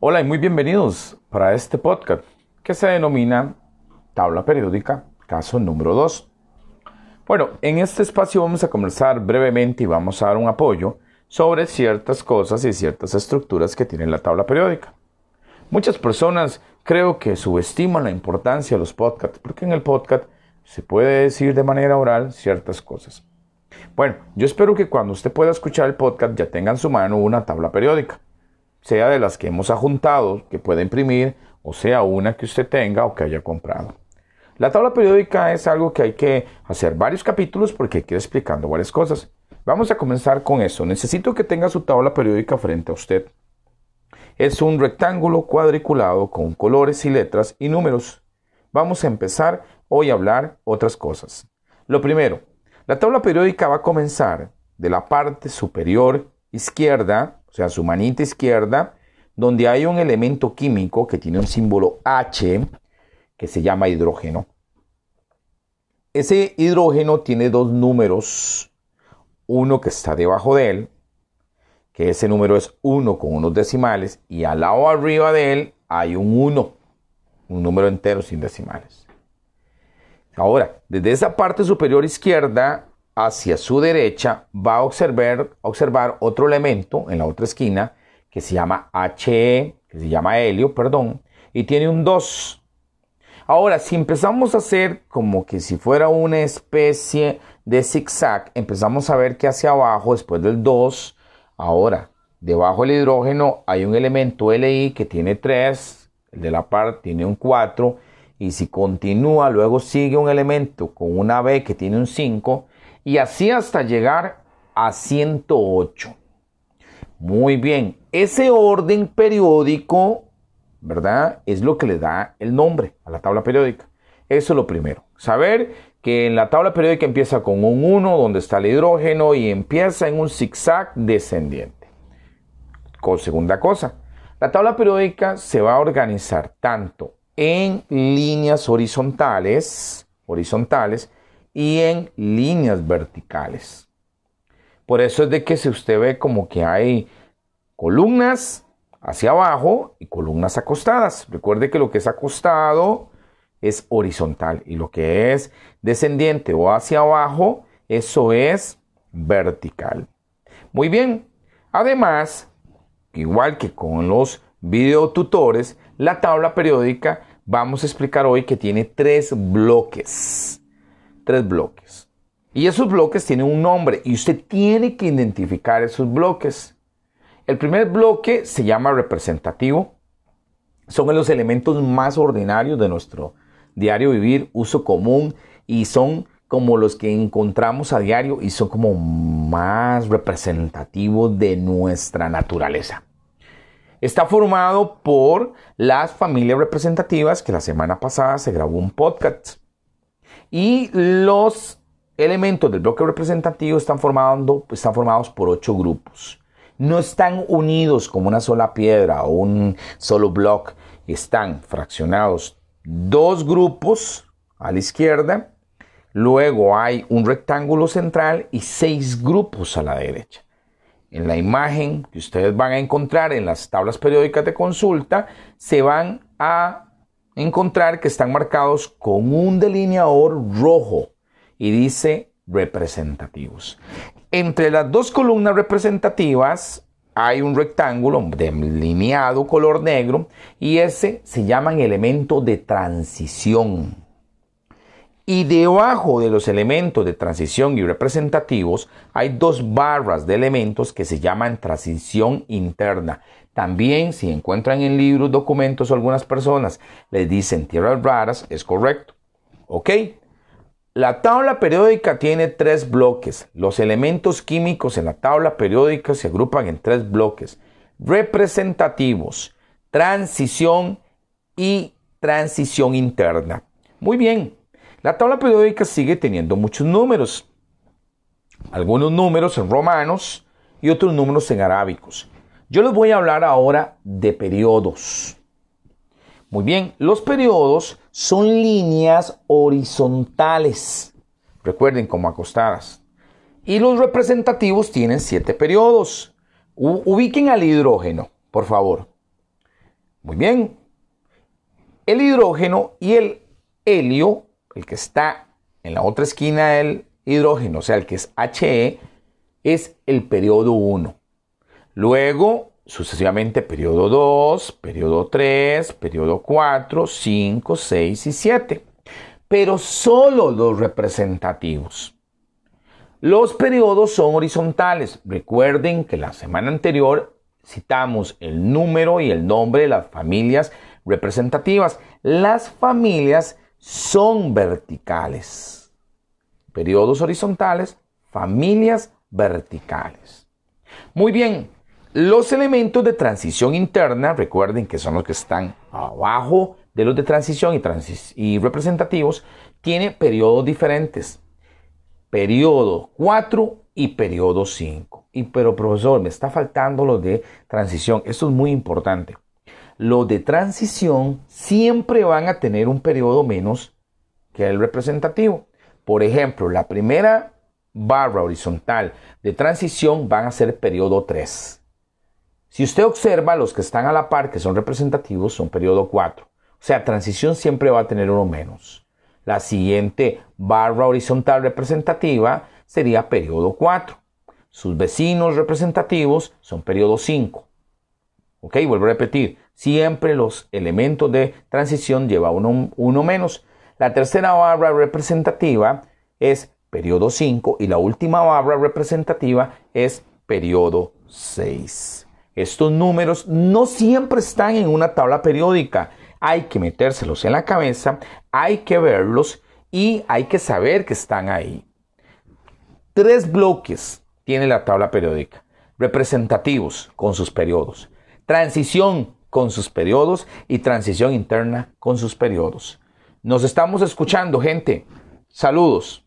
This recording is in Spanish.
Hola y muy bienvenidos para este podcast que se denomina Tabla Periódica, caso número 2. Bueno, en este espacio vamos a conversar brevemente y vamos a dar un apoyo sobre ciertas cosas y ciertas estructuras que tiene la tabla periódica. Muchas personas creo que subestiman la importancia de los podcasts, porque en el podcast se puede decir de manera oral ciertas cosas. Bueno, yo espero que cuando usted pueda escuchar el podcast ya tenga en su mano una tabla periódica, sea de las que hemos ajuntado, que pueda imprimir, o sea una que usted tenga o que haya comprado. La tabla periódica es algo que hay que hacer varios capítulos porque hay que ir explicando varias cosas. Vamos a comenzar con eso. Necesito que tenga su tabla periódica frente a usted. Es un rectángulo cuadriculado con colores y letras y números. Vamos a empezar hoy a hablar otras cosas. Lo primero, la tabla periódica va a comenzar de la parte superior izquierda, o sea, su manita izquierda, donde hay un elemento químico que tiene un símbolo H que se llama hidrógeno. Ese hidrógeno tiene dos números uno que está debajo de él, que ese número es 1 con unos decimales, y al lado arriba de él hay un 1, un número entero sin decimales. Ahora, desde esa parte superior izquierda hacia su derecha va a observar, observar otro elemento en la otra esquina que se llama HE, que se llama helio, perdón, y tiene un 2. Ahora, si empezamos a hacer como que si fuera una especie de zigzag, empezamos a ver que hacia abajo, después del 2, ahora, debajo del hidrógeno hay un elemento Li que tiene 3, el de la par tiene un 4, y si continúa, luego sigue un elemento con una B que tiene un 5, y así hasta llegar a 108. Muy bien, ese orden periódico, ¿verdad? Es lo que le da el nombre a la tabla periódica. Eso es lo primero. Saber que en la tabla periódica empieza con un 1 donde está el hidrógeno y empieza en un zigzag descendiente. Con segunda cosa, la tabla periódica se va a organizar tanto en líneas horizontales, horizontales y en líneas verticales. Por eso es de que si usted ve como que hay columnas hacia abajo y columnas acostadas. Recuerde que lo que es acostado es horizontal y lo que es descendiente o hacia abajo, eso es vertical. Muy bien, además, igual que con los videotutores, la tabla periódica vamos a explicar hoy que tiene tres bloques. Tres bloques. Y esos bloques tienen un nombre y usted tiene que identificar esos bloques. El primer bloque se llama representativo. Son los elementos más ordinarios de nuestro diario vivir, uso común y son como los que encontramos a diario y son como más representativos de nuestra naturaleza. Está formado por las familias representativas, que la semana pasada se grabó un podcast. Y los elementos del bloque representativo están, formando, están formados por ocho grupos. No están unidos como una sola piedra o un solo bloque. Están fraccionados dos grupos a la izquierda, luego hay un rectángulo central y seis grupos a la derecha. En la imagen que ustedes van a encontrar en las tablas periódicas de consulta, se van a encontrar que están marcados con un delineador rojo y dice representativos. Entre las dos columnas representativas hay un rectángulo delineado color negro y ese se llama elemento de transición. Y debajo de los elementos de transición y representativos hay dos barras de elementos que se llaman transición interna. También si encuentran en libros, documentos o algunas personas les dicen tierras raras, es correcto. ¿Ok? La tabla periódica tiene tres bloques. Los elementos químicos en la tabla periódica se agrupan en tres bloques. Representativos, transición y transición interna. Muy bien, la tabla periódica sigue teniendo muchos números. Algunos números en romanos y otros números en arábicos. Yo les voy a hablar ahora de periodos. Muy bien, los periodos son líneas horizontales, recuerden como acostadas. Y los representativos tienen siete periodos. ubiquen al hidrógeno, por favor. Muy bien. El hidrógeno y el helio, el que está en la otra esquina del hidrógeno, o sea, el que es HE, es el periodo 1. Luego, sucesivamente, periodo 2, periodo 3, periodo 4, 5, 6 y 7. Pero solo los representativos. Los periodos son horizontales. Recuerden que la semana anterior citamos el número y el nombre de las familias representativas. Las familias son verticales. Periodos horizontales, familias verticales. Muy bien, los elementos de transición interna, recuerden que son los que están abajo de los de transición y, representativos, tiene periodos diferentes. Periodo 4 y periodo 5. Y pero profesor, me está faltando los de transición. Esto es muy importante. Los de transición siempre van a tener un periodo menos que el representativo. Por ejemplo, la primera barra horizontal de transición van a ser periodo 3. Si usted observa, los que están a la par, que son representativos, son periodo 4. O sea, transición siempre va a tener uno menos. La siguiente barra horizontal representativa sería periodo 4. Sus vecinos representativos son periodo 5. Ok, vuelvo a repetir. Siempre los elementos de transición llevan uno, uno menos. La tercera barra representativa es periodo 5 y la última barra representativa es periodo 6. Estos números no siempre están en una tabla periódica. Hay que metérselos en la cabeza, hay que verlos y hay que saber que están ahí. Tres bloques tiene la tabla periódica. Representativos con sus periodos. Transición con sus periodos y transición interna con sus periodos. Nos estamos escuchando, gente. Saludos.